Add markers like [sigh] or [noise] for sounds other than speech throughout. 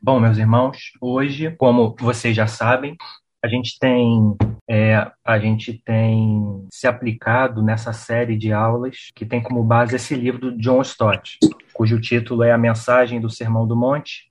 Bom, meus irmãos, hoje, como vocês já sabem, a gente tem é, a gente tem se aplicado nessa série de aulas que tem como base esse livro do John Stott, cujo título é A Mensagem do Sermão do Monte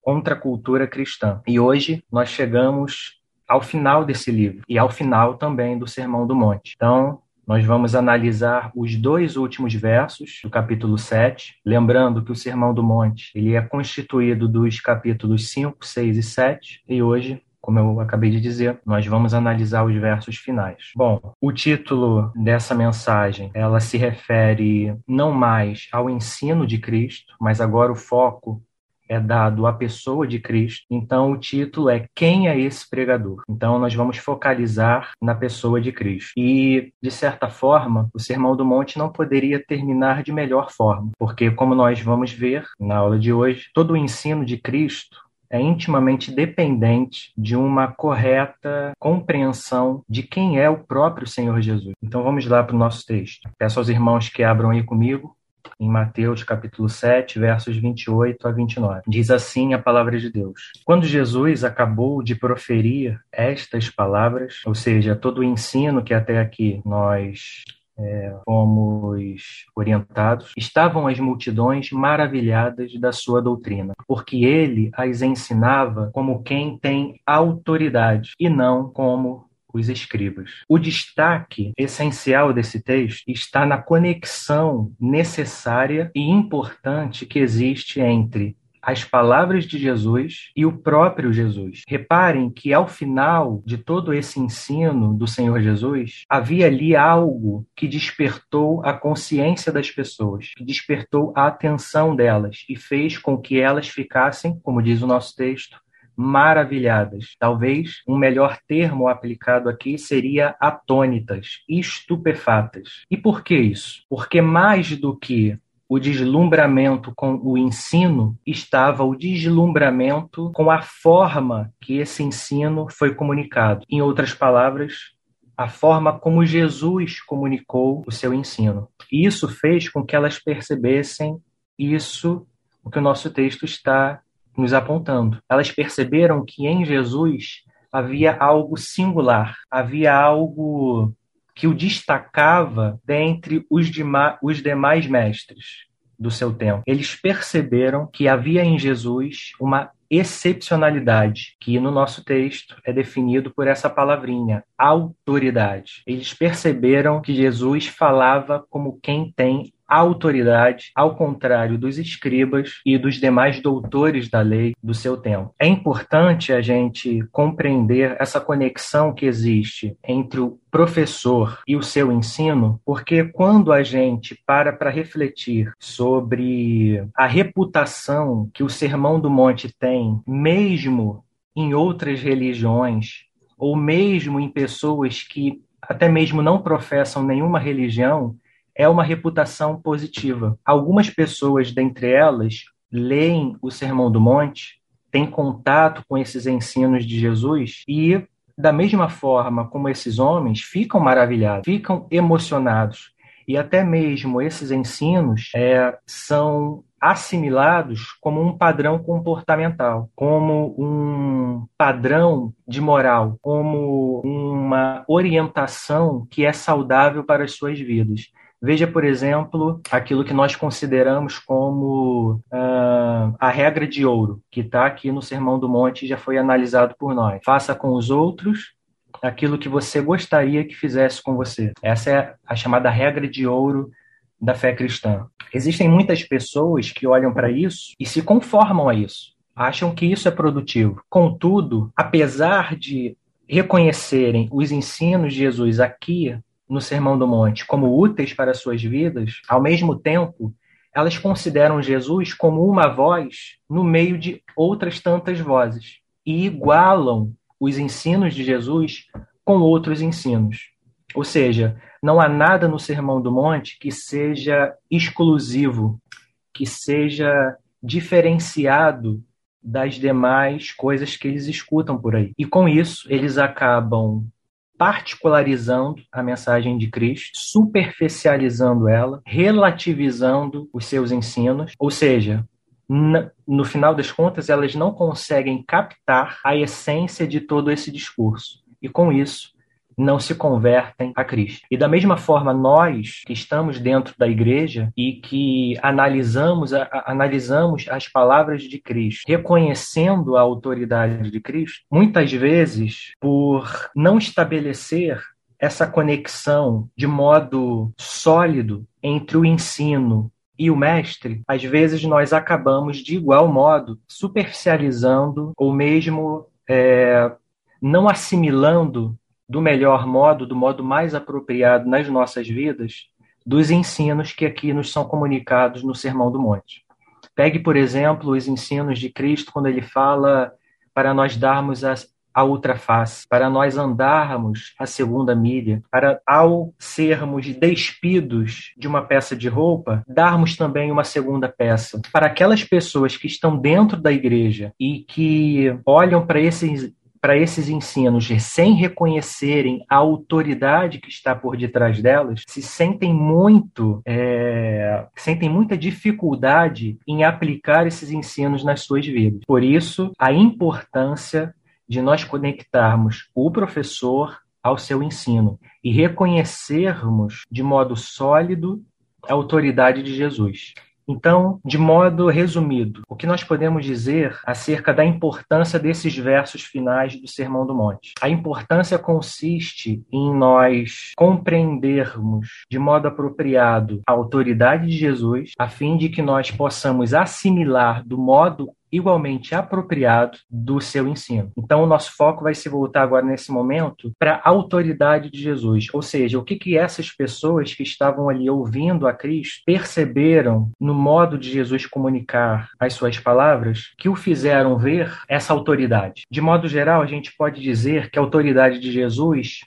contra a Cultura Cristã. E hoje nós chegamos ao final desse livro e ao final também do Sermão do Monte. Então, nós vamos analisar os dois últimos versos do capítulo 7, lembrando que o Sermão do Monte ele é constituído dos capítulos 5, 6 e 7, e hoje como eu acabei de dizer, nós vamos analisar os versos finais. Bom, o título dessa mensagem, ela se refere não mais ao ensino de Cristo, mas agora o foco é dado à pessoa de Cristo. Então, o título é Quem é esse pregador? Então, nós vamos focalizar na pessoa de Cristo. E, de certa forma, o Sermão do Monte não poderia terminar de melhor forma, porque, como nós vamos ver na aula de hoje, todo o ensino de Cristo é intimamente dependente de uma correta compreensão de quem é o próprio Senhor Jesus. Então vamos lá para o nosso texto. Peço aos irmãos que abram aí comigo em Mateus capítulo 7, versos 28 a 29. Diz assim a palavra de Deus: Quando Jesus acabou de proferir estas palavras, ou seja, todo o ensino que até aqui nós é, fomos orientados, estavam as multidões maravilhadas da sua doutrina, porque ele as ensinava como quem tem autoridade e não como os escribas. O destaque essencial desse texto está na conexão necessária e importante que existe entre as palavras de Jesus e o próprio Jesus. Reparem que ao final de todo esse ensino do Senhor Jesus, havia ali algo que despertou a consciência das pessoas, que despertou a atenção delas e fez com que elas ficassem, como diz o nosso texto, maravilhadas. Talvez um melhor termo aplicado aqui seria atônitas, estupefatas. E por que isso? Porque mais do que o deslumbramento com o ensino estava o deslumbramento com a forma que esse ensino foi comunicado. Em outras palavras, a forma como Jesus comunicou o seu ensino. E isso fez com que elas percebessem isso, o que o nosso texto está nos apontando. Elas perceberam que em Jesus havia algo singular, havia algo que o destacava dentre os, os demais mestres do seu tempo. Eles perceberam que havia em Jesus uma excepcionalidade, que no nosso texto é definido por essa palavrinha, autoridade. Eles perceberam que Jesus falava como quem tem autoridade, ao contrário dos escribas e dos demais doutores da lei do seu tempo. É importante a gente compreender essa conexão que existe entre o professor e o seu ensino, porque quando a gente para para refletir sobre a reputação que o Sermão do Monte tem, mesmo em outras religiões, ou mesmo em pessoas que até mesmo não professam nenhuma religião, é uma reputação positiva. Algumas pessoas, dentre elas, leem o Sermão do Monte, têm contato com esses ensinos de Jesus e, da mesma forma como esses homens, ficam maravilhados, ficam emocionados. E até mesmo esses ensinos é, são assimilados como um padrão comportamental, como um padrão de moral, como uma orientação que é saudável para as suas vidas. Veja, por exemplo, aquilo que nós consideramos como uh, a regra de ouro, que está aqui no Sermão do Monte e já foi analisado por nós. Faça com os outros aquilo que você gostaria que fizesse com você. Essa é a chamada regra de ouro da fé cristã. Existem muitas pessoas que olham para isso e se conformam a isso, acham que isso é produtivo. Contudo, apesar de reconhecerem os ensinos de Jesus aqui no Sermão do Monte como úteis para suas vidas, ao mesmo tempo, elas consideram Jesus como uma voz no meio de outras tantas vozes e igualam os ensinos de Jesus com outros ensinos. Ou seja, não há nada no Sermão do Monte que seja exclusivo, que seja diferenciado das demais coisas que eles escutam por aí. E com isso, eles acabam particularizando a mensagem de Cristo, superficializando ela, relativizando os seus ensinos, ou seja, no final das contas, elas não conseguem captar a essência de todo esse discurso. E com isso, não se convertem a Cristo. E da mesma forma, nós que estamos dentro da igreja e que analisamos, a, a, analisamos as palavras de Cristo, reconhecendo a autoridade de Cristo, muitas vezes, por não estabelecer essa conexão de modo sólido entre o ensino e o mestre, às vezes nós acabamos de igual modo superficializando ou mesmo é, não assimilando do melhor modo, do modo mais apropriado nas nossas vidas, dos ensinos que aqui nos são comunicados no Sermão do Monte. Pegue, por exemplo, os ensinos de Cristo quando ele fala para nós darmos a, a outra face, para nós andarmos a segunda milha, para ao sermos despidos de uma peça de roupa, darmos também uma segunda peça. Para aquelas pessoas que estão dentro da igreja e que olham para esses para esses ensinos, sem reconhecerem a autoridade que está por detrás delas, se sentem muito, é, sentem muita dificuldade em aplicar esses ensinos nas suas vidas. Por isso, a importância de nós conectarmos o professor ao seu ensino e reconhecermos de modo sólido a autoridade de Jesus. Então, de modo resumido, o que nós podemos dizer acerca da importância desses versos finais do Sermão do Monte? A importância consiste em nós compreendermos de modo apropriado a autoridade de Jesus, a fim de que nós possamos assimilar do modo igualmente apropriado do seu ensino. Então, o nosso foco vai se voltar agora nesse momento para a autoridade de Jesus, ou seja, o que que essas pessoas que estavam ali ouvindo a Cristo perceberam no modo de Jesus comunicar as suas palavras que o fizeram ver essa autoridade. De modo geral, a gente pode dizer que a autoridade de Jesus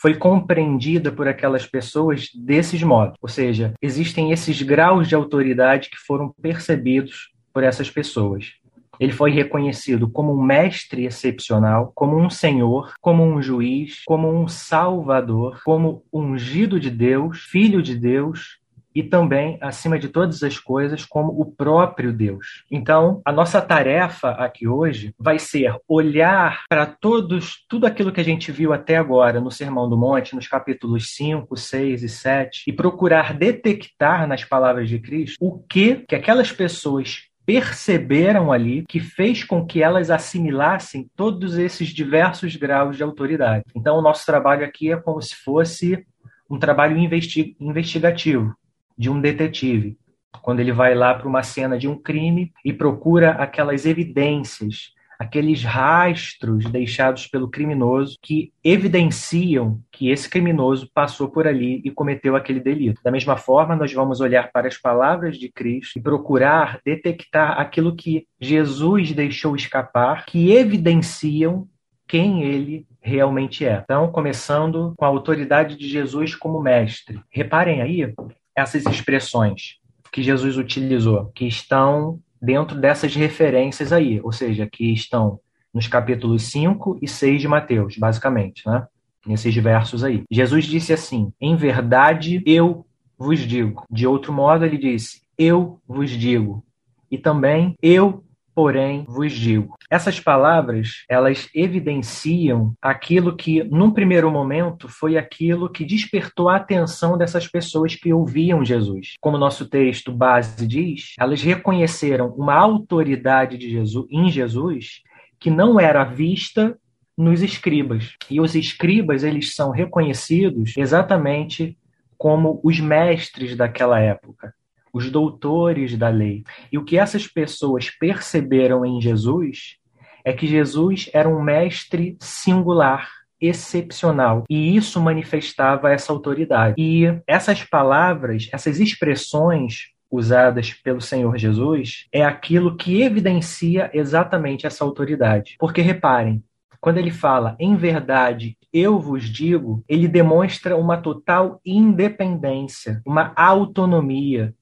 foi compreendida por aquelas pessoas desses modos. Ou seja, existem esses graus de autoridade que foram percebidos por essas pessoas. Ele foi reconhecido como um mestre excepcional, como um senhor, como um juiz, como um salvador, como ungido de Deus, filho de Deus e também, acima de todas as coisas, como o próprio Deus. Então, a nossa tarefa aqui hoje vai ser olhar para todos, tudo aquilo que a gente viu até agora no Sermão do Monte, nos capítulos 5, 6 e 7, e procurar detectar nas palavras de Cristo o que que aquelas pessoas perceberam ali que fez com que elas assimilassem todos esses diversos graus de autoridade. Então, o nosso trabalho aqui é como se fosse um trabalho investi investigativo de um detetive, quando ele vai lá para uma cena de um crime e procura aquelas evidências aqueles rastros deixados pelo criminoso que evidenciam que esse criminoso passou por ali e cometeu aquele delito. Da mesma forma, nós vamos olhar para as palavras de Cristo e procurar detectar aquilo que Jesus deixou escapar, que evidenciam quem ele realmente é. Então, começando com a autoridade de Jesus como mestre. Reparem aí essas expressões que Jesus utilizou, que estão dentro dessas referências aí, ou seja, que estão nos capítulos 5 e 6 de Mateus, basicamente, né? Nesses versos aí. Jesus disse assim: Em verdade eu vos digo. De outro modo, ele disse: Eu vos digo. E também eu porém vos digo. Essas palavras, elas evidenciam aquilo que, num primeiro momento, foi aquilo que despertou a atenção dessas pessoas que ouviam Jesus. Como nosso texto base diz, elas reconheceram uma autoridade de Jesus, em Jesus que não era vista nos escribas. E os escribas, eles são reconhecidos exatamente como os mestres daquela época os doutores da lei. E o que essas pessoas perceberam em Jesus é que Jesus era um mestre singular, excepcional, e isso manifestava essa autoridade. E essas palavras, essas expressões usadas pelo Senhor Jesus é aquilo que evidencia exatamente essa autoridade. Porque reparem, quando ele fala em verdade, eu vos digo, ele demonstra uma total independência, uma autonomia,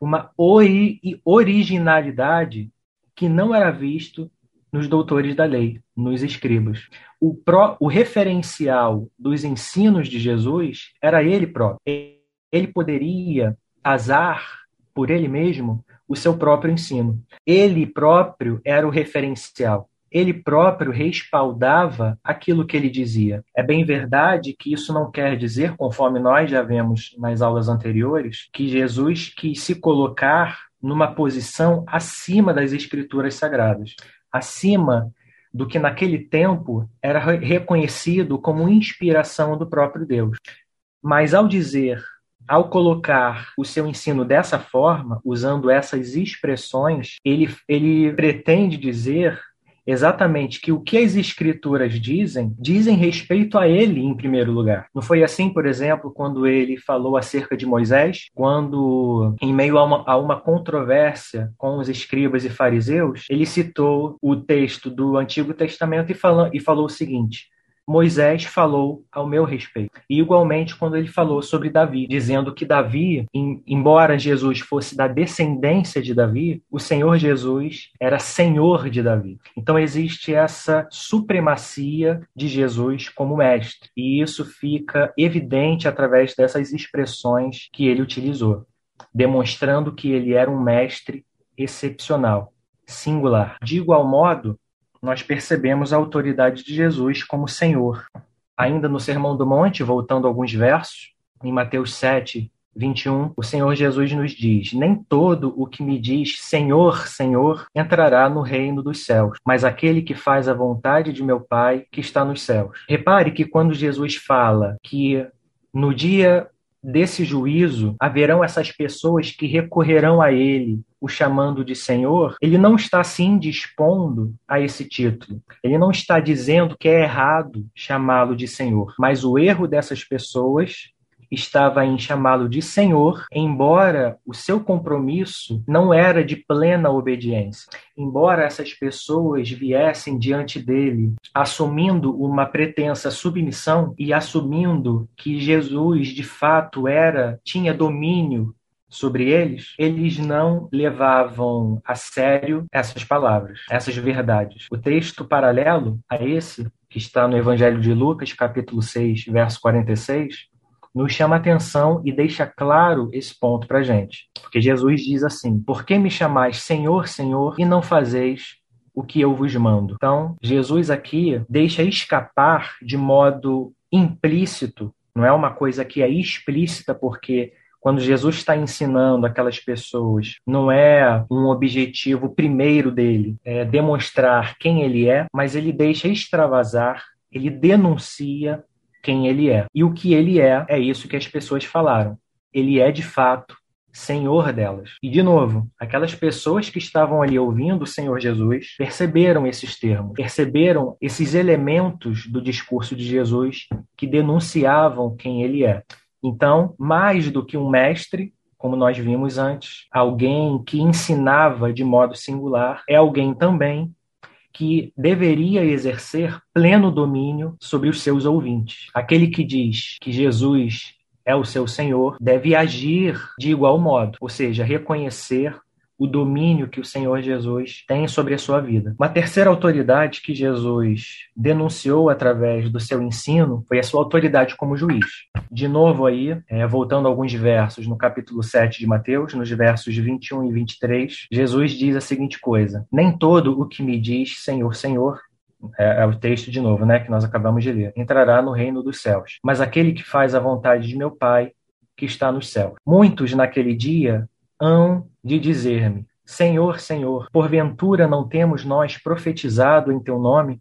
uma ori originalidade que não era visto nos doutores da lei, nos escribas. O, pró, o referencial dos ensinos de Jesus era ele próprio. Ele poderia azar por ele mesmo o seu próprio ensino. Ele próprio era o referencial. Ele próprio respaldava aquilo que ele dizia. É bem verdade que isso não quer dizer, conforme nós já vemos nas aulas anteriores, que Jesus quis se colocar numa posição acima das escrituras sagradas acima do que naquele tempo era reconhecido como inspiração do próprio Deus. Mas ao dizer, ao colocar o seu ensino dessa forma, usando essas expressões, ele, ele pretende dizer exatamente que o que as escrituras dizem, dizem respeito a ele em primeiro lugar. Não foi assim, por exemplo, quando ele falou acerca de Moisés, quando, em meio a uma, a uma controvérsia com os escribas e fariseus, ele citou o texto do Antigo Testamento e, falou, e falou o seguinte: Moisés falou ao meu respeito. E igualmente quando ele falou sobre Davi, dizendo que Davi, em, embora Jesus fosse da descendência de Davi, o Senhor Jesus era senhor de Davi. Então existe essa supremacia de Jesus como mestre. E isso fica evidente através dessas expressões que ele utilizou, demonstrando que ele era um mestre excepcional, singular. De igual modo, nós percebemos a autoridade de Jesus como Senhor. Ainda no Sermão do Monte, voltando alguns versos, em Mateus 7, 21, o Senhor Jesus nos diz: Nem todo o que me diz Senhor, Senhor entrará no reino dos céus, mas aquele que faz a vontade de meu Pai que está nos céus. Repare que quando Jesus fala que no dia desse juízo, haverão essas pessoas que recorrerão a ele, o chamando de Senhor, ele não está assim dispondo a esse título. Ele não está dizendo que é errado chamá-lo de Senhor, mas o erro dessas pessoas estava em chamá-lo de Senhor, embora o seu compromisso não era de plena obediência. Embora essas pessoas viessem diante dele assumindo uma pretensa submissão e assumindo que Jesus de fato era tinha domínio sobre eles, eles não levavam a sério essas palavras, essas verdades. O texto paralelo a esse, que está no Evangelho de Lucas, capítulo 6, verso 46, nos chama atenção e deixa claro esse ponto para gente. Porque Jesus diz assim: Por que me chamais Senhor, Senhor, e não fazeis o que eu vos mando? Então, Jesus aqui deixa escapar de modo implícito, não é uma coisa que é explícita, porque quando Jesus está ensinando aquelas pessoas, não é um objetivo primeiro dele, é demonstrar quem ele é, mas ele deixa extravasar, ele denuncia quem ele é. E o que ele é, é isso que as pessoas falaram. Ele é, de fato, Senhor delas. E, de novo, aquelas pessoas que estavam ali ouvindo o Senhor Jesus perceberam esses termos, perceberam esses elementos do discurso de Jesus que denunciavam quem ele é. Então, mais do que um mestre, como nós vimos antes, alguém que ensinava de modo singular, é alguém também que deveria exercer pleno domínio sobre os seus ouvintes. Aquele que diz que Jesus é o seu Senhor deve agir de igual modo, ou seja, reconhecer o domínio que o Senhor Jesus tem sobre a sua vida. Uma terceira autoridade que Jesus denunciou através do seu ensino foi a sua autoridade como juiz. De novo aí, é, voltando a alguns versos no capítulo 7 de Mateus, nos versos 21 e 23, Jesus diz a seguinte coisa: Nem todo o que me diz Senhor, Senhor é, é, o texto de novo, né, que nós acabamos de ler. Entrará no reino dos céus. Mas aquele que faz a vontade de meu Pai, que está nos céus. Muitos naquele dia hão de dizer-me: Senhor, Senhor, porventura não temos nós profetizado em teu nome?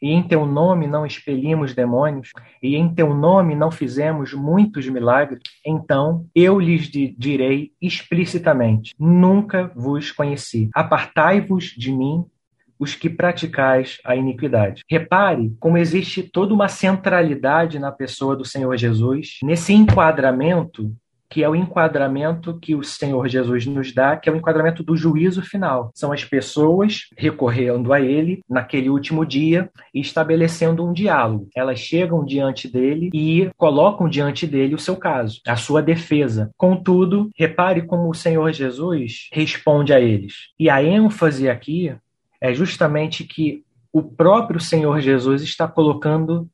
E em teu nome não expelimos demônios? E em teu nome não fizemos muitos milagres? Então eu lhes direi explicitamente: Nunca vos conheci. Apartai-vos de mim, os que praticais a iniquidade. Repare como existe toda uma centralidade na pessoa do Senhor Jesus, nesse enquadramento que é o enquadramento que o Senhor Jesus nos dá, que é o enquadramento do juízo final. São as pessoas recorrendo a ele naquele último dia e estabelecendo um diálogo. Elas chegam diante dele e colocam diante dele o seu caso, a sua defesa. Contudo, repare como o Senhor Jesus responde a eles. E a ênfase aqui é justamente que o próprio Senhor Jesus está colocando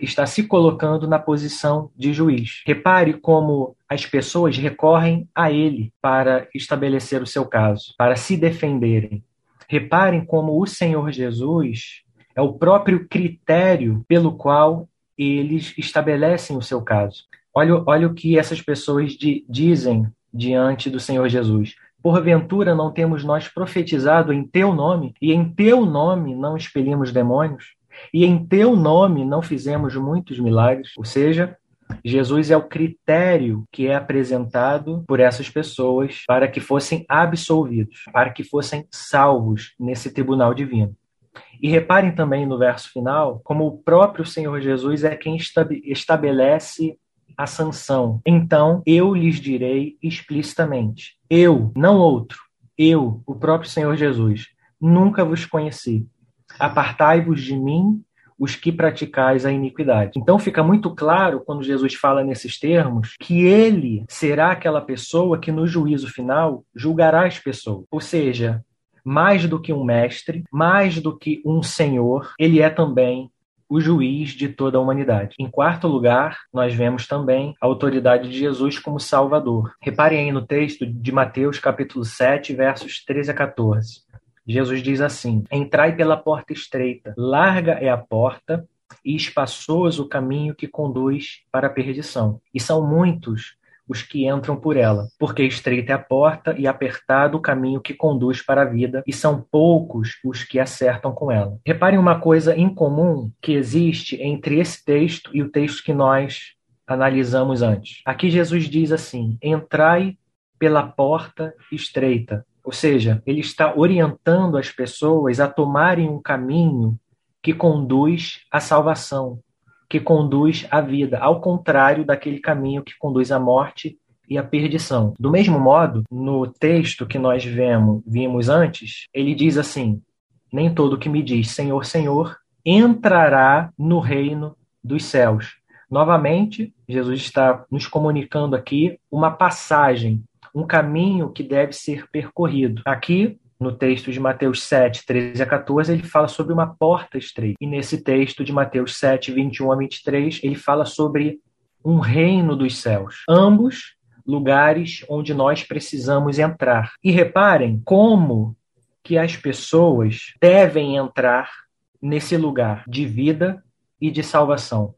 está se colocando na posição de juiz. Repare como as pessoas recorrem a ele para estabelecer o seu caso, para se defenderem. Reparem como o Senhor Jesus é o próprio critério pelo qual eles estabelecem o seu caso. Olha, olha o que essas pessoas di, dizem diante do Senhor Jesus. Porventura não temos nós profetizado em teu nome, e em teu nome não expelimos demônios, e em teu nome não fizemos muitos milagres? Ou seja, Jesus é o critério que é apresentado por essas pessoas para que fossem absolvidos, para que fossem salvos nesse tribunal divino. E reparem também no verso final como o próprio Senhor Jesus é quem estabelece a sanção. Então eu lhes direi explicitamente: eu, não outro, eu, o próprio Senhor Jesus, nunca vos conheci. Apartai-vos de mim, os que praticais a iniquidade. Então fica muito claro quando Jesus fala nesses termos que ele será aquela pessoa que no juízo final julgará as pessoas. Ou seja, mais do que um mestre, mais do que um senhor, ele é também o juiz de toda a humanidade. Em quarto lugar, nós vemos também a autoridade de Jesus como Salvador. Reparem aí no texto de Mateus, capítulo 7, versos 13 a 14. Jesus diz assim: Entrai pela porta estreita, larga é a porta e espaçoso o caminho que conduz para a perdição. E são muitos os que entram por ela, porque estreita é a porta e apertado o caminho que conduz para a vida, e são poucos os que acertam com ela. Reparem uma coisa incomum que existe entre esse texto e o texto que nós analisamos antes. Aqui Jesus diz assim: entrai pela porta estreita. Ou seja, ele está orientando as pessoas a tomarem um caminho que conduz à salvação, que conduz à vida, ao contrário daquele caminho que conduz à morte e à perdição. Do mesmo modo, no texto que nós vemos, vimos antes, ele diz assim: Nem todo que me diz Senhor, Senhor entrará no reino dos céus. Novamente, Jesus está nos comunicando aqui uma passagem, um caminho que deve ser percorrido. Aqui, no texto de Mateus 7, 13 a 14, ele fala sobre uma porta estreita. E nesse texto de Mateus 7, 21 a 23, ele fala sobre um reino dos céus. Ambos lugares onde nós precisamos entrar. E reparem como que as pessoas devem entrar nesse lugar de vida e de salvação.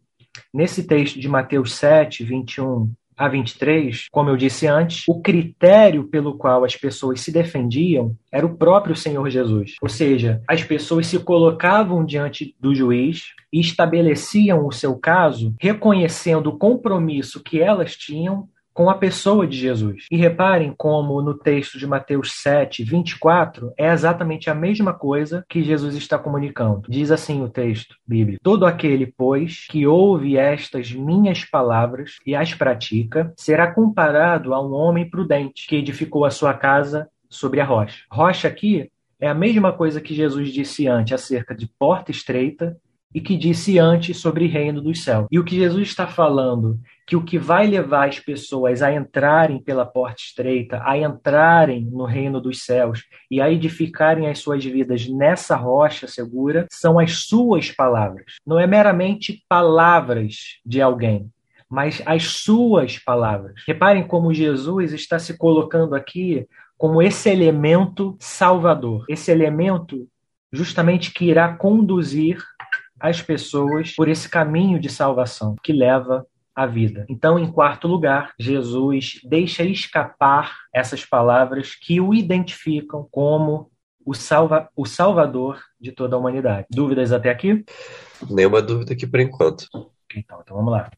Nesse texto de Mateus 7, 21 a 23, como eu disse antes, o critério pelo qual as pessoas se defendiam era o próprio Senhor Jesus. Ou seja, as pessoas se colocavam diante do juiz e estabeleciam o seu caso, reconhecendo o compromisso que elas tinham com a pessoa de Jesus. E reparem como no texto de Mateus 7, 24, é exatamente a mesma coisa que Jesus está comunicando. Diz assim o texto bíblico: Todo aquele, pois, que ouve estas minhas palavras e as pratica, será comparado a um homem prudente que edificou a sua casa sobre a rocha. Rocha aqui é a mesma coisa que Jesus disse antes acerca de porta estreita e que disse antes sobre reino dos céus. E o que Jesus está falando, que o que vai levar as pessoas a entrarem pela porta estreita, a entrarem no reino dos céus e a edificarem as suas vidas nessa rocha segura, são as suas palavras. Não é meramente palavras de alguém, mas as suas palavras. Reparem como Jesus está se colocando aqui como esse elemento salvador, esse elemento justamente que irá conduzir as pessoas por esse caminho de salvação que leva à vida. Então, em quarto lugar, Jesus deixa escapar essas palavras que o identificam como o, salva, o salvador de toda a humanidade. Dúvidas até aqui? Nenhuma dúvida aqui por enquanto. Então, então vamos lá.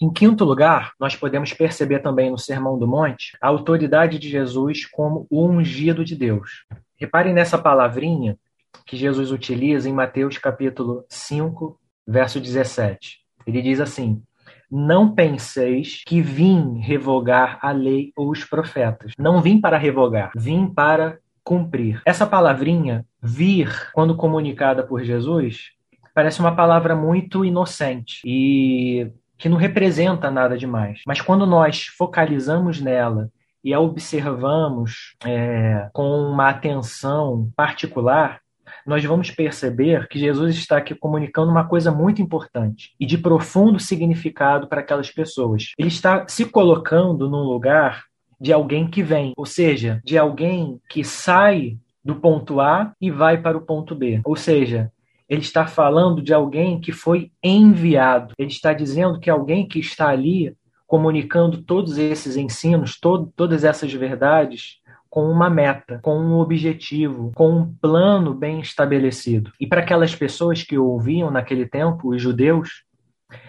Em quinto lugar, nós podemos perceber também no Sermão do Monte a autoridade de Jesus como o ungido de Deus. Reparem nessa palavrinha que Jesus utiliza em Mateus capítulo 5, verso 17. Ele diz assim: Não penseis que vim revogar a lei ou os profetas. Não vim para revogar, vim para cumprir. Essa palavrinha, vir, quando comunicada por Jesus, parece uma palavra muito inocente e que não representa nada demais. Mas quando nós focalizamos nela e a observamos é, com uma atenção particular, nós vamos perceber que Jesus está aqui comunicando uma coisa muito importante e de profundo significado para aquelas pessoas. Ele está se colocando num lugar de alguém que vem, ou seja, de alguém que sai do ponto A e vai para o ponto B. Ou seja, ele está falando de alguém que foi enviado. Ele está dizendo que alguém que está ali comunicando todos esses ensinos, todo, todas essas verdades, com uma meta, com um objetivo, com um plano bem estabelecido. E para aquelas pessoas que ouviam naquele tempo, os judeus,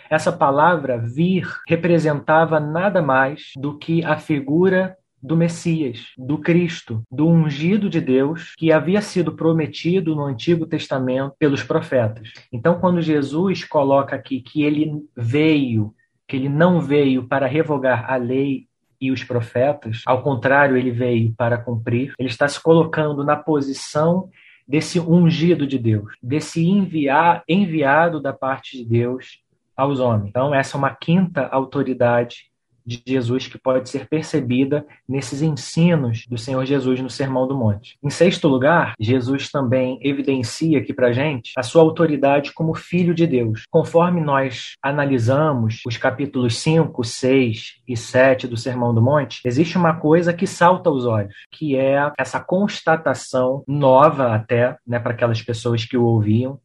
essa palavra vir representava nada mais do que a figura do Messias, do Cristo, do ungido de Deus que havia sido prometido no Antigo Testamento pelos profetas. Então, quando Jesus coloca aqui que ele veio, que ele não veio para revogar a lei e os profetas, ao contrário, ele veio para cumprir, ele está se colocando na posição desse ungido de Deus, desse enviar, enviado da parte de Deus aos homens. Então, essa é uma quinta autoridade de Jesus que pode ser percebida nesses ensinos do Senhor Jesus no Sermão do Monte. Em sexto lugar, Jesus também evidencia aqui para gente a sua autoridade como Filho de Deus. Conforme nós analisamos os capítulos 5, 6 e 7 do Sermão do Monte, existe uma coisa que salta aos olhos, que é essa constatação nova até, né, para aquelas pessoas que o ouviam,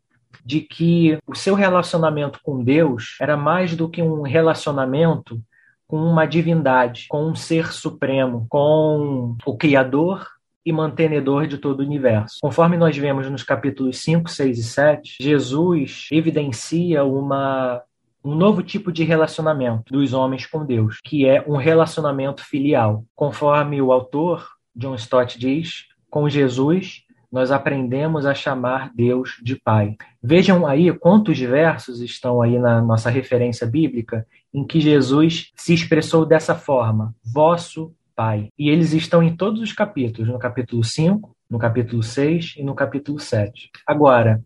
de que o seu relacionamento com Deus era mais do que um relacionamento com uma divindade, com um ser supremo, com o Criador e mantenedor de todo o universo. Conforme nós vemos nos capítulos 5, 6 e 7, Jesus evidencia uma um novo tipo de relacionamento dos homens com Deus, que é um relacionamento filial. Conforme o autor John Stott diz, com Jesus nós aprendemos a chamar Deus de Pai. Vejam aí quantos versos estão aí na nossa referência bíblica em que Jesus se expressou dessa forma: vosso Pai. E eles estão em todos os capítulos, no capítulo 5, no capítulo 6 e no capítulo 7. Agora,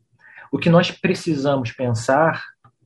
o que nós precisamos pensar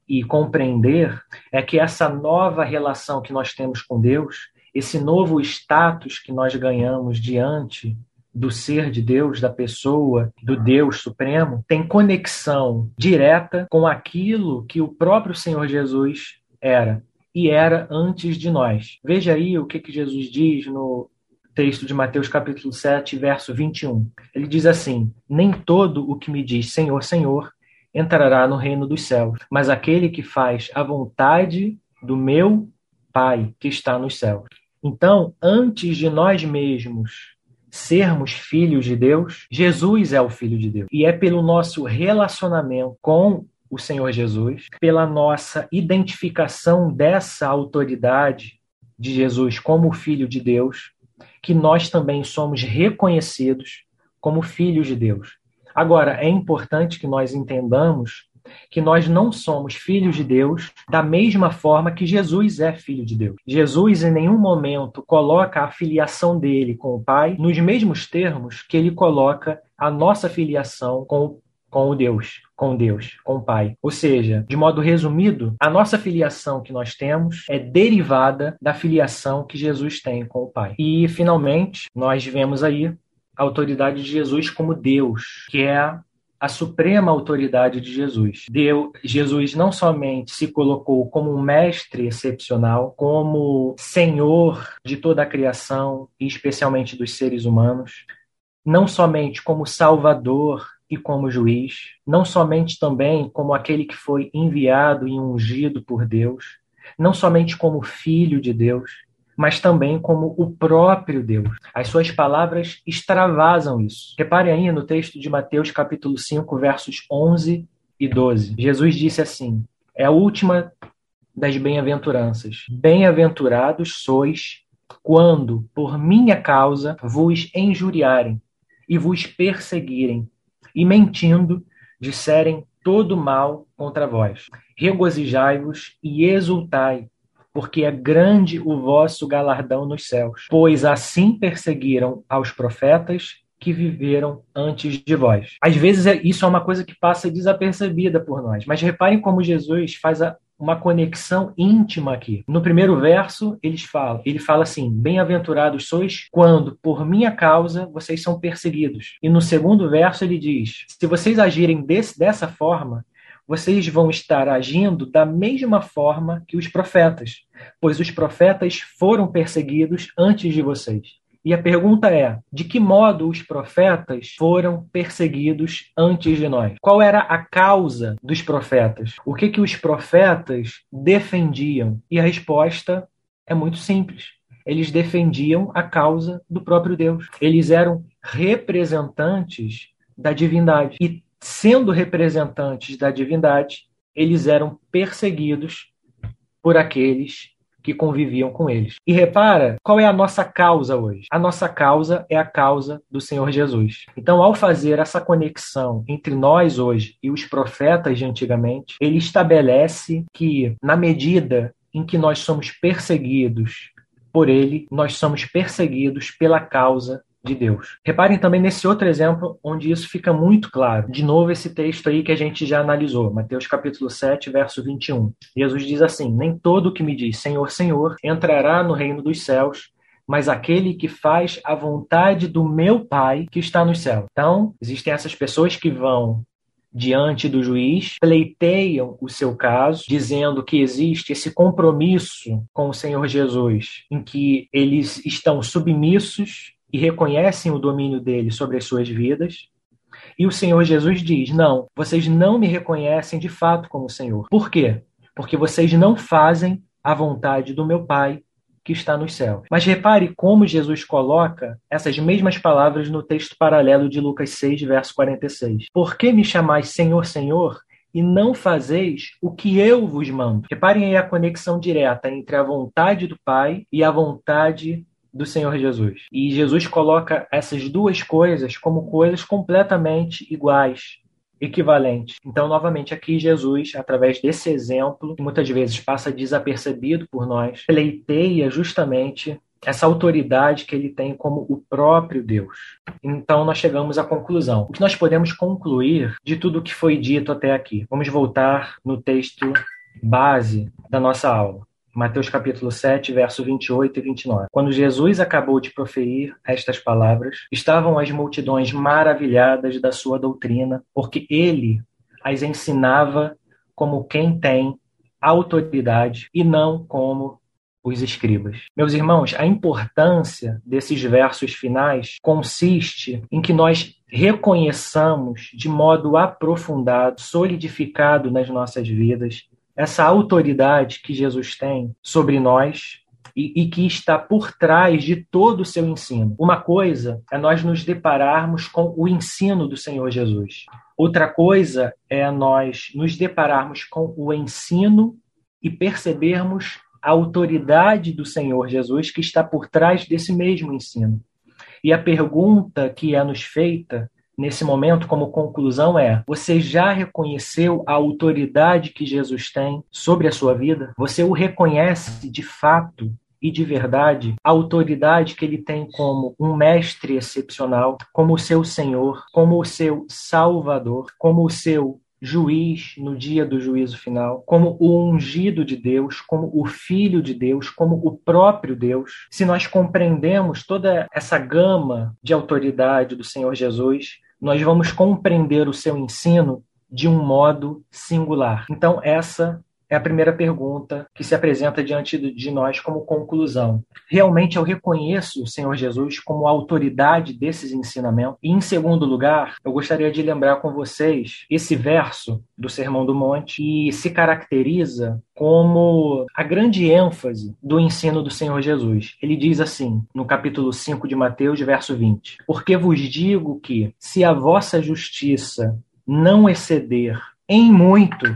e compreender é que essa nova relação que nós temos com Deus, esse novo status que nós ganhamos diante do ser de Deus, da pessoa, do Deus Supremo, tem conexão direta com aquilo que o próprio Senhor Jesus era e era antes de nós. Veja aí o que, que Jesus diz no texto de Mateus capítulo 7, verso 21. Ele diz assim: Nem todo o que me diz Senhor, Senhor entrará no reino dos céus, mas aquele que faz a vontade do meu Pai que está nos céus. Então, antes de nós mesmos sermos filhos de Deus, Jesus é o Filho de Deus. E é pelo nosso relacionamento com o Senhor Jesus, pela nossa identificação dessa autoridade de Jesus como Filho de Deus, que nós também somos reconhecidos como filhos de Deus. Agora, é importante que nós entendamos que nós não somos filhos de Deus da mesma forma que Jesus é filho de Deus. Jesus em nenhum momento coloca a filiação dele com o Pai nos mesmos termos que ele coloca a nossa filiação com com o Deus, com Deus, com o Pai. Ou seja, de modo resumido, a nossa filiação que nós temos é derivada da filiação que Jesus tem com o Pai. E finalmente, nós vemos aí a autoridade de Jesus como Deus, que é a suprema autoridade de Jesus. Deu, Jesus não somente se colocou como um mestre excepcional, como senhor de toda a criação e especialmente dos seres humanos, não somente como salvador e como juiz, não somente também como aquele que foi enviado e ungido por Deus, não somente como filho de Deus, mas também como o próprio Deus. As suas palavras extravasam isso. Repare aí no texto de Mateus capítulo 5, versos 11 e 12. Jesus disse assim: é a última das bem-aventuranças. Bem-aventurados sois quando, por minha causa, vos injuriarem e vos perseguirem, e mentindo, disserem todo mal contra vós. Regozijai-vos e exultai, porque é grande o vosso galardão nos céus. Pois assim perseguiram aos profetas que viveram antes de vós. Às vezes é, isso é uma coisa que passa desapercebida por nós, mas reparem como Jesus faz a, uma conexão íntima aqui. No primeiro verso, eles falam, ele fala assim: Bem-aventurados sois quando, por minha causa, vocês são perseguidos. E no segundo verso, ele diz: Se vocês agirem desse, dessa forma, vocês vão estar agindo da mesma forma que os profetas, pois os profetas foram perseguidos antes de vocês. E a pergunta é: de que modo os profetas foram perseguidos antes de nós? Qual era a causa dos profetas? O que que os profetas defendiam? E a resposta é muito simples. Eles defendiam a causa do próprio Deus. Eles eram representantes da divindade. E sendo representantes da divindade, eles eram perseguidos por aqueles que conviviam com eles. E repara, qual é a nossa causa hoje? A nossa causa é a causa do Senhor Jesus. Então, ao fazer essa conexão entre nós hoje e os profetas de antigamente, ele estabelece que, na medida em que nós somos perseguidos por ele, nós somos perseguidos pela causa de Deus. Reparem também nesse outro exemplo onde isso fica muito claro. De novo, esse texto aí que a gente já analisou, Mateus capítulo 7, verso 21. Jesus diz assim: Nem todo que me diz Senhor, Senhor entrará no reino dos céus, mas aquele que faz a vontade do meu Pai que está no céu. Então, existem essas pessoas que vão diante do juiz, pleiteiam o seu caso, dizendo que existe esse compromisso com o Senhor Jesus, em que eles estão submissos e reconhecem o domínio dele sobre as suas vidas. E o Senhor Jesus diz: Não, vocês não me reconhecem de fato como Senhor. Por quê? Porque vocês não fazem a vontade do meu Pai que está nos céus. Mas repare como Jesus coloca essas mesmas palavras no texto paralelo de Lucas 6, verso 46. Por que me chamais Senhor, Senhor, e não fazeis o que eu vos mando? Reparem aí a conexão direta entre a vontade do Pai e a vontade do Senhor Jesus. E Jesus coloca essas duas coisas como coisas completamente iguais, equivalentes. Então, novamente, aqui Jesus, através desse exemplo, que muitas vezes passa desapercebido por nós, pleiteia justamente essa autoridade que ele tem como o próprio Deus. Então nós chegamos à conclusão. O que nós podemos concluir de tudo o que foi dito até aqui? Vamos voltar no texto base da nossa aula. Mateus capítulo 7, verso 28 e 29. Quando Jesus acabou de proferir estas palavras, estavam as multidões maravilhadas da sua doutrina, porque ele as ensinava como quem tem autoridade e não como os escribas. Meus irmãos, a importância desses versos finais consiste em que nós reconheçamos de modo aprofundado, solidificado nas nossas vidas, essa autoridade que Jesus tem sobre nós e, e, que está por trás de todo o seu ensino. Uma coisa é nós nos depararmos com o ensino do Senhor Jesus. Outra coisa é nós nos depararmos com o ensino e percebermos a autoridade do Senhor Jesus que está por trás desse mesmo ensino. E a pergunta que é nos feita nesse momento, como conclusão, é: você já reconheceu a autoridade que Jesus tem sobre a sua vida? Você o reconhece de fato e de verdade a autoridade que ele tem como um mestre excepcional, como o seu Senhor, como o seu Salvador, como o seu juiz no dia do juízo final, como o ungido de Deus, como o filho de Deus, como o próprio Deus. Se nós compreendemos toda essa gama de autoridade do Senhor Jesus, nós vamos compreender o seu ensino de um modo singular. Então, essa é a primeira pergunta que se apresenta diante de nós como conclusão. Realmente eu reconheço o Senhor Jesus como autoridade desses ensinamentos? E, em segundo lugar, eu gostaria de lembrar com vocês esse verso do Sermão do Monte que se caracteriza como a grande ênfase do ensino do Senhor Jesus. Ele diz assim, no capítulo 5 de Mateus, verso 20: Porque vos digo que, se a vossa justiça não exceder em muito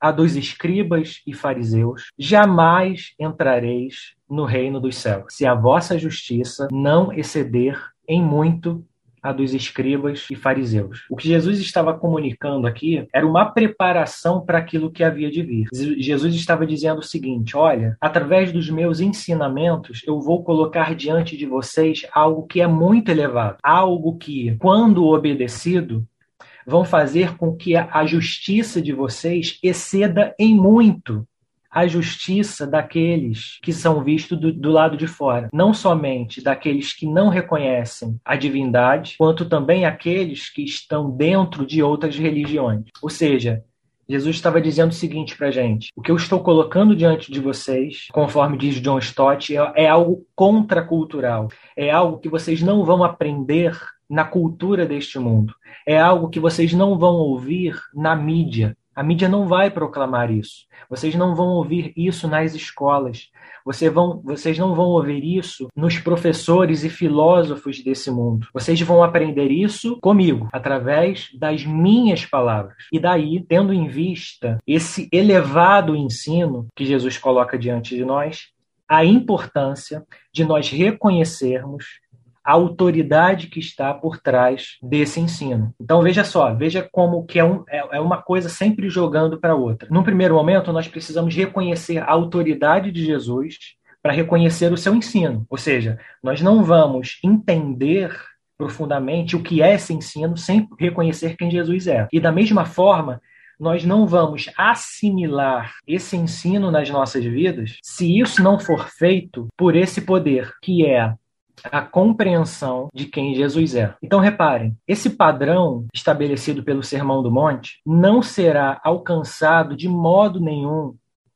a dos escribas e fariseus, jamais entrareis no reino dos céus, se a vossa justiça não exceder em muito a dos escribas e fariseus. O que Jesus estava comunicando aqui era uma preparação para aquilo que havia de vir. Jesus estava dizendo o seguinte: olha, através dos meus ensinamentos, eu vou colocar diante de vocês algo que é muito elevado, algo que, quando obedecido, vão fazer com que a justiça de vocês exceda em muito a justiça daqueles que são vistos do, do, lado de fora, não somente daqueles que não reconhecem a divindade, quanto também aqueles que estão dentro de outras religiões. Ou seja, Jesus estava dizendo o seguinte para a gente: o que eu estou colocando diante de vocês, conforme diz John Stott, é, é algo contracultural, é algo que vocês não vão aprender na cultura deste mundo, é algo que vocês não vão ouvir na mídia. A mídia não vai proclamar isso. Vocês não vão ouvir isso nas escolas. Vocês, vão, vocês não vão ouvir isso nos professores e filósofos desse mundo. Vocês vão aprender isso comigo, através das minhas palavras. E daí, tendo em vista esse elevado ensino que Jesus coloca diante de nós, a importância de nós reconhecermos a autoridade que está por trás desse ensino. Então veja só, veja como que é, um, é, é uma coisa sempre jogando para outra. Num primeiro momento, nós precisamos reconhecer a autoridade de Jesus para reconhecer o seu ensino. Ou seja, nós não vamos entender profundamente o que é esse ensino sem reconhecer quem Jesus é. E da mesma forma, nós não vamos assimilar esse ensino nas nossas vidas se isso não for feito por esse poder, que é a compreensão de quem Jesus é. Então, reparem, esse padrão estabelecido pelo Sermão do Monte não será alcançado de modo nenhum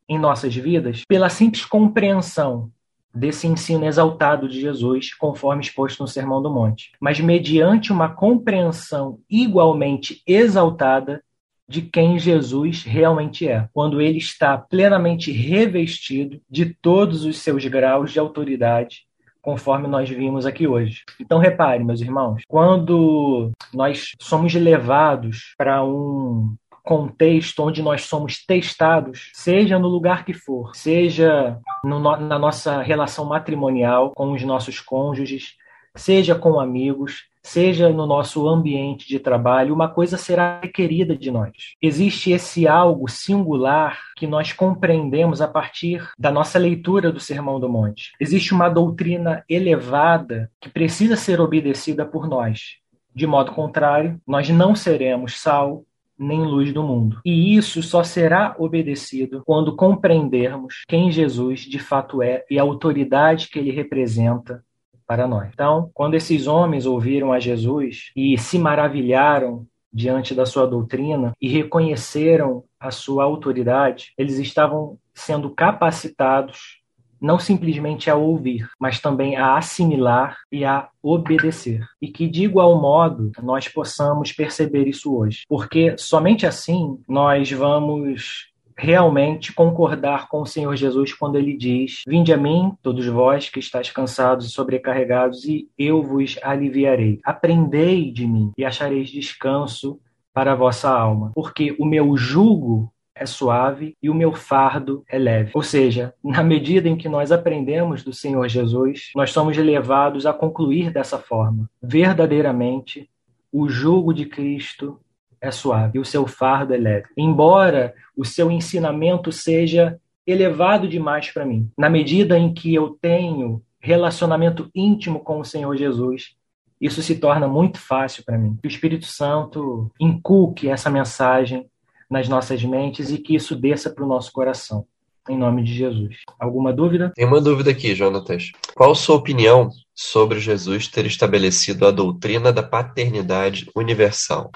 em nossas vidas pela simples compreensão desse ensino exaltado de Jesus, conforme exposto no Sermão do Monte, mas mediante uma compreensão igualmente exaltada de quem Jesus realmente é, quando ele está plenamente revestido de todos os seus graus de autoridade conforme nós vimos aqui hoje. Então, repare, meus irmãos, quando nós somos levados para um contexto onde nós somos testados, seja no lugar que for, seja no, na nossa relação matrimonial com os nossos cônjuges, seja com amigos, seja no nosso ambiente de trabalho, uma coisa será requerida de nós. Existe esse algo singular que nós compreendemos a partir da nossa leitura do Sermão do Monte. Existe uma doutrina elevada que precisa ser obedecida por nós. De modo contrário, nós não seremos sal nem luz do mundo. E isso só será obedecido quando compreendermos quem Jesus de fato é e a autoridade que ele representa para nós. Então, quando esses homens ouviram a Jesus e se maravilharam diante da sua doutrina e reconheceram a sua autoridade, eles estavam sendo capacitados não simplesmente a ouvir, mas também a assimilar e a obedecer. E que, de igual modo, nós possamos perceber isso hoje. Porque somente assim nós vamos realmente concordar com o Senhor Jesus quando ele diz: Vinde a mim, todos vós que estáis cansados e sobrecarregados, e eu vos aliviarei. Aprendei de mim e achareis descanso para a vossa alma, porque o meu jugo é suave e o meu fardo é leve. Ou seja, na medida em que nós aprendemos do Senhor Jesus, nós somos levados a concluir dessa forma: verdadeiramente, o jugo de Cristo é suave o seu fardo é leve. Embora o seu ensinamento seja elevado demais para mim, na medida em que eu tenho relacionamento íntimo com o Senhor Jesus, isso se torna muito fácil para mim. Que o Espírito Santo inculque essa mensagem nas nossas mentes e que isso desça para o nosso coração. Em nome de Jesus. Alguma dúvida? Tem uma dúvida aqui, Jonatas. Qual sua opinião sobre Jesus ter estabelecido a doutrina da paternidade universal?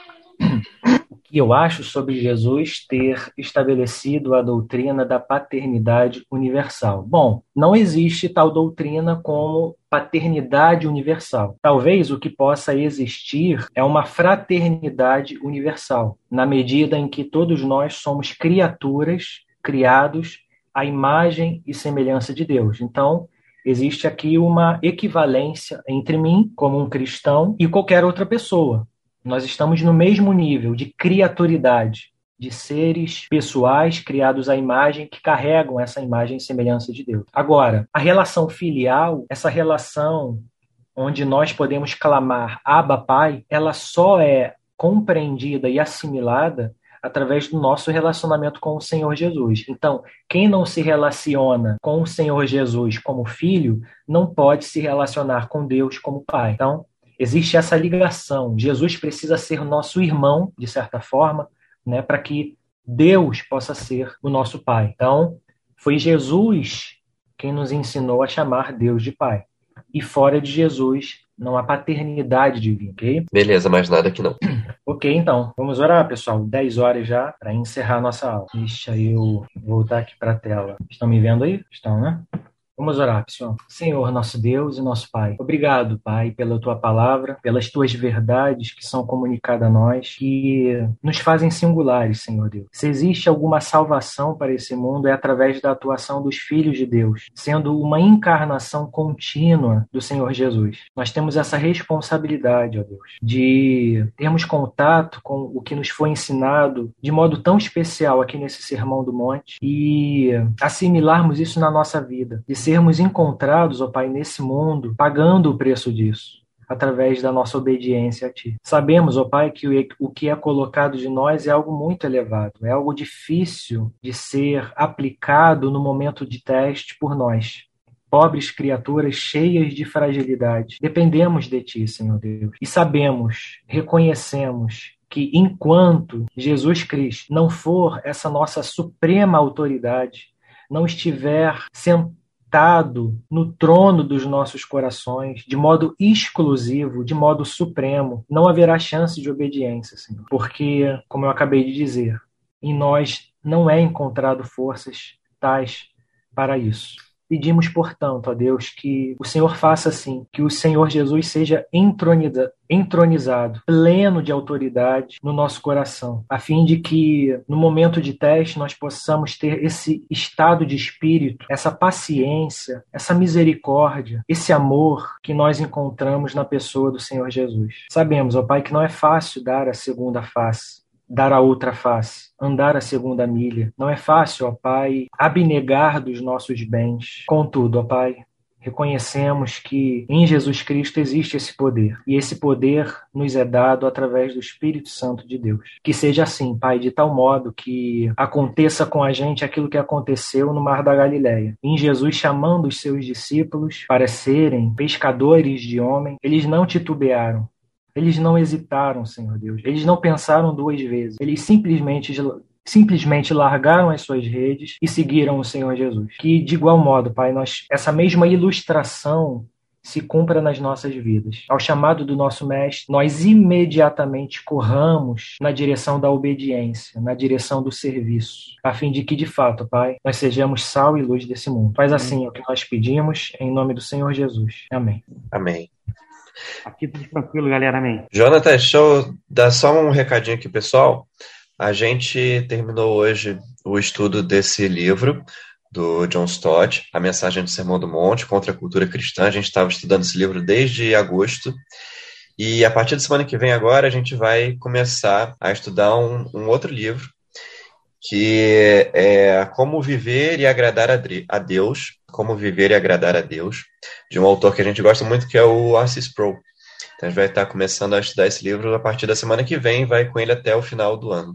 O que eu acho sobre Jesus ter estabelecido a doutrina da paternidade universal. Bom, não existe tal doutrina como paternidade universal. Talvez o que possa existir é uma fraternidade universal, na medida em que todos nós somos criaturas criados à imagem e semelhança de Deus. Então, existe aqui uma equivalência entre mim, como um cristão, e qualquer outra pessoa. Nós estamos no mesmo nível de criaturidade, de seres pessoais criados à imagem que carregam essa imagem e semelhança de Deus. Agora, a relação filial, essa relação onde nós podemos clamar Abba Pai, ela só é compreendida e assimilada através do nosso relacionamento com o Senhor Jesus. Então, quem não se relaciona com o Senhor Jesus como filho, não pode se relacionar com Deus como pai. Então, existe essa ligação. Jesus precisa ser nosso irmão, de certa forma, né, para que Deus possa ser o nosso Pai. Então, foi Jesus quem nos ensinou a chamar Deus de Pai. E fora de Jesus não há paternidade divina, ok? Beleza, mais nada aqui não. [clears throat] Ok, então, vamos orar, pessoal. 10 horas já para encerrar nossa aula. Deixa eu voltar aqui para a tela. Estão me vendo aí? Estão, né? Vamos orar, pessoal. Senhor, nosso Deus e nosso Pai. Obrigado, Pai, pela tua palavra, pelas tuas verdades que são comunicadas a nós, que nos fazem singulares, Senhor Deus. Se existe alguma salvação para esse mundo, é através da atuação dos filhos de Deus, sendo uma encarnação contínua do Senhor Jesus. Nós temos essa responsabilidade, ó Deus, de termos contato com o que nos foi ensinado de modo tão especial aqui nesse Sermão do Monte e assimilarmos isso na nossa vida. Sermos encontrados, ó Pai, nesse mundo, pagando o preço disso através da nossa obediência a Ti. Sabemos, ó Pai, que o que é colocado de nós é algo muito elevado, é algo difícil de ser aplicado no momento de teste por nós. Pobres criaturas cheias de fragilidade. Dependemos de Ti, Senhor Deus. E sabemos, reconhecemos que enquanto Jesus Cristo não for essa nossa suprema autoridade, não estiver sentado sentado no trono dos nossos corações, de modo exclusivo, de modo supremo, não haverá chance de obediência, Senhor. Porque, como eu acabei de dizer, em nós não é encontrado forças tais para isso. Pedimos, portanto, a Deus que o Senhor faça assim, que o Senhor Jesus seja entronizado, pleno de autoridade no nosso coração, a fim de que no momento de teste nós possamos ter esse estado de espírito, essa paciência, essa misericórdia, esse amor que nós encontramos na pessoa do Senhor Jesus. Sabemos, ó Pai, que não é fácil dar a segunda face, dar a outra face, andar a segunda milha. Não é fácil, ó Pai, abnegar dos nossos bens. Contudo, ó Pai, reconhecemos que em Jesus Cristo existe esse poder, e esse poder nos é dado através do Espírito Santo de Deus. Que seja assim, Pai, de tal modo que aconteça com a gente aquilo que aconteceu no Mar da Galileia. Em Jesus chamando os seus discípulos para serem pescadores de homem, eles não titubearam, eles não hesitaram, Senhor Deus. Eles não pensaram duas vezes. Eles simplesmente simplesmente largaram as suas redes e seguiram o Senhor Jesus. Que de igual modo, Pai, nós essa mesma ilustração se cumpra nas nossas vidas. Ao chamado do nosso mestre, nós imediatamente corramos na direção da obediência, na direção do serviço, a fim de que de fato, Pai, nós sejamos sal e luz desse mundo. Faz assim o que nós pedimos em nome do Senhor Jesus. Amém. Amém. Aqui tudo tranquilo, galera. Amém. Jonathan, deixa eu dar só um recadinho aqui, pessoal. A gente terminou hoje o estudo desse livro do John Stott, A Mensagem do Sermão do Monte contra a Cultura Cristã. A gente estava estudando esse livro desde agosto. E a partir da semana que vem agora a gente vai começar a estudar um, um outro livro que é Como Viver e Agradar a Deus, Como Viver e Agradar a Deus, de um autor que a gente gosta muito, que é o Arcis Pro. Então a gente vai estar começando a estudar esse livro a partir da semana que vem, vai com ele até o final do ano.